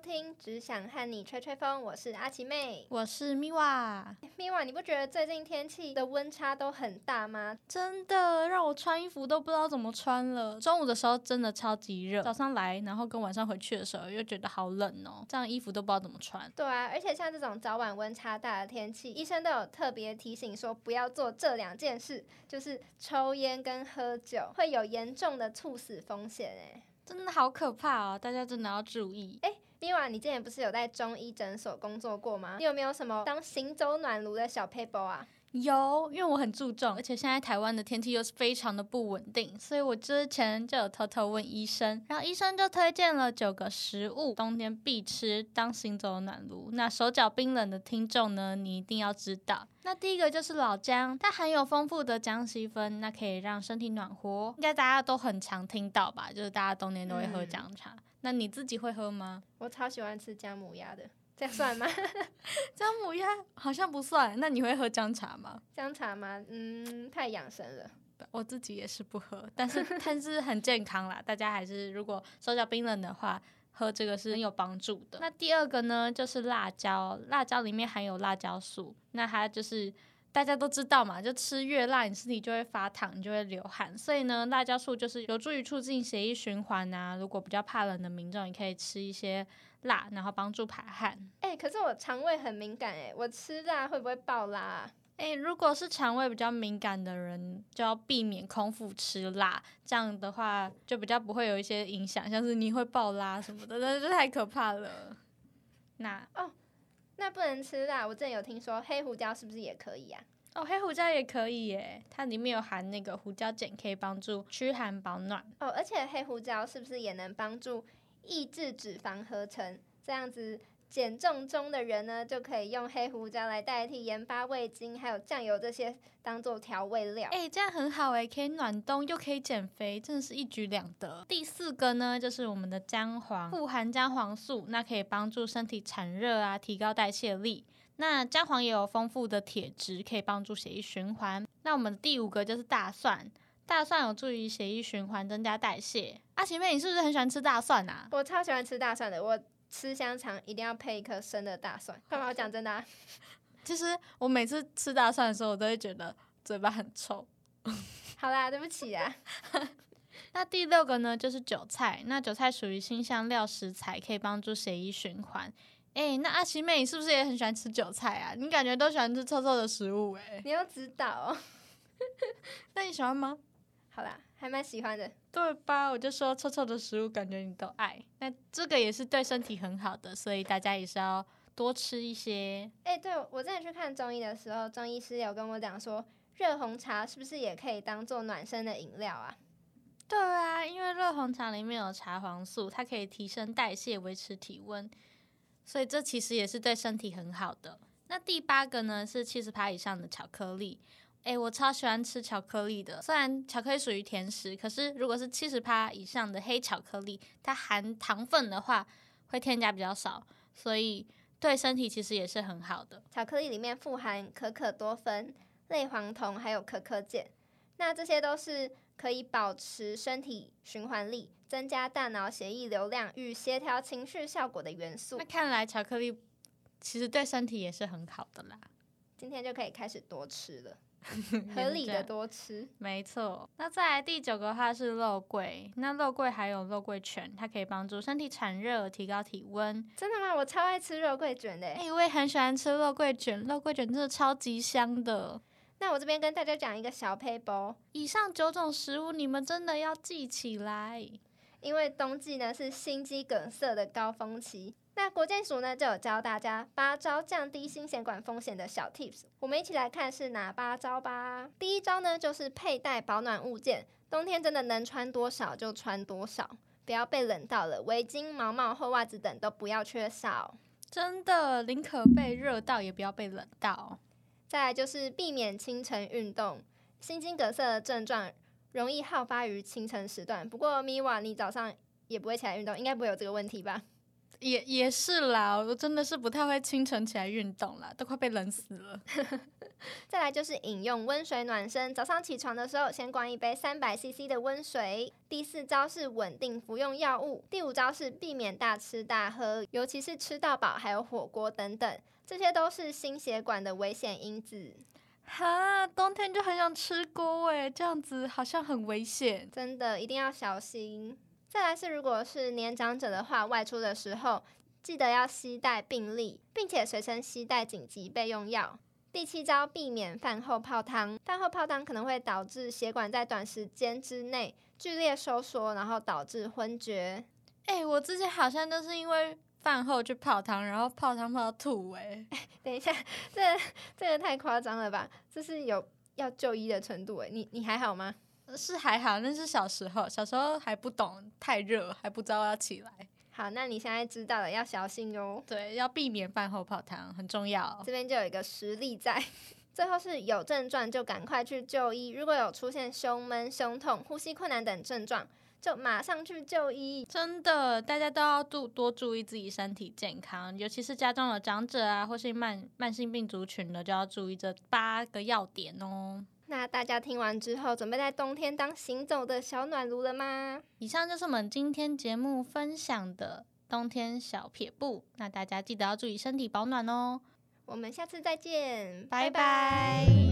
听，只想和你吹吹风。我是阿奇妹，我是咪哇。咪哇，你不觉得最近天气的温差都很大吗？真的，让我穿衣服都不知道怎么穿了。中午的时候真的超级热，早上来，然后跟晚上回去的时候又觉得好冷哦，这样衣服都不知道怎么穿。对啊，而且像这种早晚温差大的天气，医生都有特别提醒说不要做这两件事，就是抽烟跟喝酒，会有严重的猝死风险哎。真的好可怕哦！大家真的要注意。哎，咪哇，你之前不是有在中医诊所工作过吗？你有没有什么当行走暖炉的小撇步啊？有，因为我很注重，而且现在台湾的天气又是非常的不稳定，所以我之前就有偷偷问医生，然后医生就推荐了九个食物，冬天必吃当行走暖炉。那手脚冰冷的听众呢，你一定要知道。那第一个就是老姜，它含有丰富的姜烯酚，那可以让身体暖和。应该大家都很常听到吧？就是大家冬天都会喝姜茶。嗯、那你自己会喝吗？我超喜欢吃姜母鸭的。这样算吗？姜母鸭好像不算。那你会喝姜茶吗？姜茶吗？嗯，太养生了。我自己也是不喝，但是但是很健康啦。大家还是如果手脚冰冷的话，喝这个是很有帮助的。那第二个呢，就是辣椒。辣椒里面含有辣椒素，那它就是大家都知道嘛，就吃越辣，你身体就会发烫，你就会流汗。所以呢，辣椒素就是有助于促进血液循环啊。如果比较怕冷的民众，你可以吃一些。辣，然后帮助排汗。哎、欸，可是我肠胃很敏感，哎，我吃辣会不会爆辣啊？哎、欸，如果是肠胃比较敏感的人，就要避免空腹吃辣，这样的话就比较不会有一些影响，像是你会爆拉什么的，那这太可怕了。那哦，那不能吃辣。我之前有听说黑胡椒是不是也可以啊？哦，黑胡椒也可以耶，它里面有含那个胡椒碱，可以帮助驱寒保暖。哦，而且黑胡椒是不是也能帮助？抑制脂肪合成，这样子减重中的人呢，就可以用黑胡椒来代替盐巴、味精还有酱油这些当做调味料。哎、欸，这样很好哎，可以暖冬又可以减肥，真的是一举两得。第四个呢，就是我们的姜黄，富含姜黄素，那可以帮助身体产热啊，提高代谢力。那姜黄也有丰富的铁质，可以帮助血液循环。那我们的第五个就是大蒜。大蒜有助于血液循环，增加代谢。阿奇妹，你是不是很喜欢吃大蒜啊？我超喜欢吃大蒜的，我吃香肠一定要配一颗生的大蒜。干嘛？我讲真的啊。其实我每次吃大蒜的时候，我都会觉得嘴巴很臭。好啦，对不起啊。那第六个呢，就是韭菜。那韭菜属于辛香料食材，可以帮助血液循环。哎、欸，那阿奇妹，你是不是也很喜欢吃韭菜啊？你感觉都喜欢吃臭臭的食物哎、欸。你要知道哦。那你喜欢吗？好啦，还蛮喜欢的，对吧？我就说臭臭的食物，感觉你都爱。那这个也是对身体很好的，所以大家也是要多吃一些。哎、欸，对，我之前去看中医的时候，中医师有跟我讲说，热红茶是不是也可以当做暖身的饮料啊？对啊，因为热红茶里面有茶黄素，它可以提升代谢，维持体温，所以这其实也是对身体很好的。那第八个呢，是七十趴以上的巧克力。哎、欸，我超喜欢吃巧克力的。虽然巧克力属于甜食，可是如果是七十趴以上的黑巧克力，它含糖分的话会添加比较少，所以对身体其实也是很好的。巧克力里面富含可可多酚、类黄酮还有可可碱，那这些都是可以保持身体循环力、增加大脑血液流量与协调情绪效果的元素。那看来巧克力其实对身体也是很好的啦。今天就可以开始多吃了。合理的多吃，没错。那再来第九个话是肉桂，那肉桂还有肉桂卷，它可以帮助身体产热，提高体温。真的吗？我超爱吃肉桂卷的。哎、欸，我也很喜欢吃肉桂卷，肉桂卷真的超级香的。那我这边跟大家讲一个小撇步，以上九种食物你们真的要记起来，因为冬季呢是心肌梗塞的高峰期。那国健署呢就有教大家八招降低心血管风险的小 tips，我们一起来看是哪八招吧。第一招呢就是佩戴保暖物件，冬天真的能穿多少就穿多少，不要被冷到了。围巾、毛毛、厚袜子等都不要缺少，真的宁可被热到也不要被冷到。再来就是避免清晨运动，心肌梗塞的症状容易好发于清晨时段。不过咪哇，你早上也不会起来运动，应该不会有这个问题吧？也也是啦，我真的是不太会清晨起来运动啦，都快被冷死了。再来就是饮用温水暖身，早上起床的时候先灌一杯三百 CC 的温水。第四招是稳定服用药物。第五招是避免大吃大喝，尤其是吃到饱，还有火锅等等，这些都是心血管的危险因子。哈，冬天就很想吃锅哎，这样子好像很危险，真的一定要小心。再来是，如果是年长者的话，外出的时候记得要携带病历，并且随身携带紧急备用药。第七招，避免饭后泡汤。饭后泡汤可能会导致血管在短时间之内剧烈收缩，然后导致昏厥。哎、欸，我之前好像都是因为。饭后去泡汤，然后泡汤泡到吐哎、欸！等一下，这这个太夸张了吧？这是有要就医的程度哎！你你还好吗？是还好，那是小时候，小时候还不懂太热，还不知道要起来。好，那你现在知道了，要小心哦。对，要避免饭后泡汤，很重要。这边就有一个实例在。最后是有症状就赶快去就医，如果有出现胸闷、胸痛、呼吸困难等症状。就马上去就医，真的，大家都要注多注意自己身体健康，尤其是家中有长者啊，或是慢慢性病族群的，就要注意这八个要点哦。那大家听完之后，准备在冬天当行走的小暖炉了吗？以上就是我们今天节目分享的冬天小撇步，那大家记得要注意身体保暖哦。我们下次再见，拜拜。拜拜。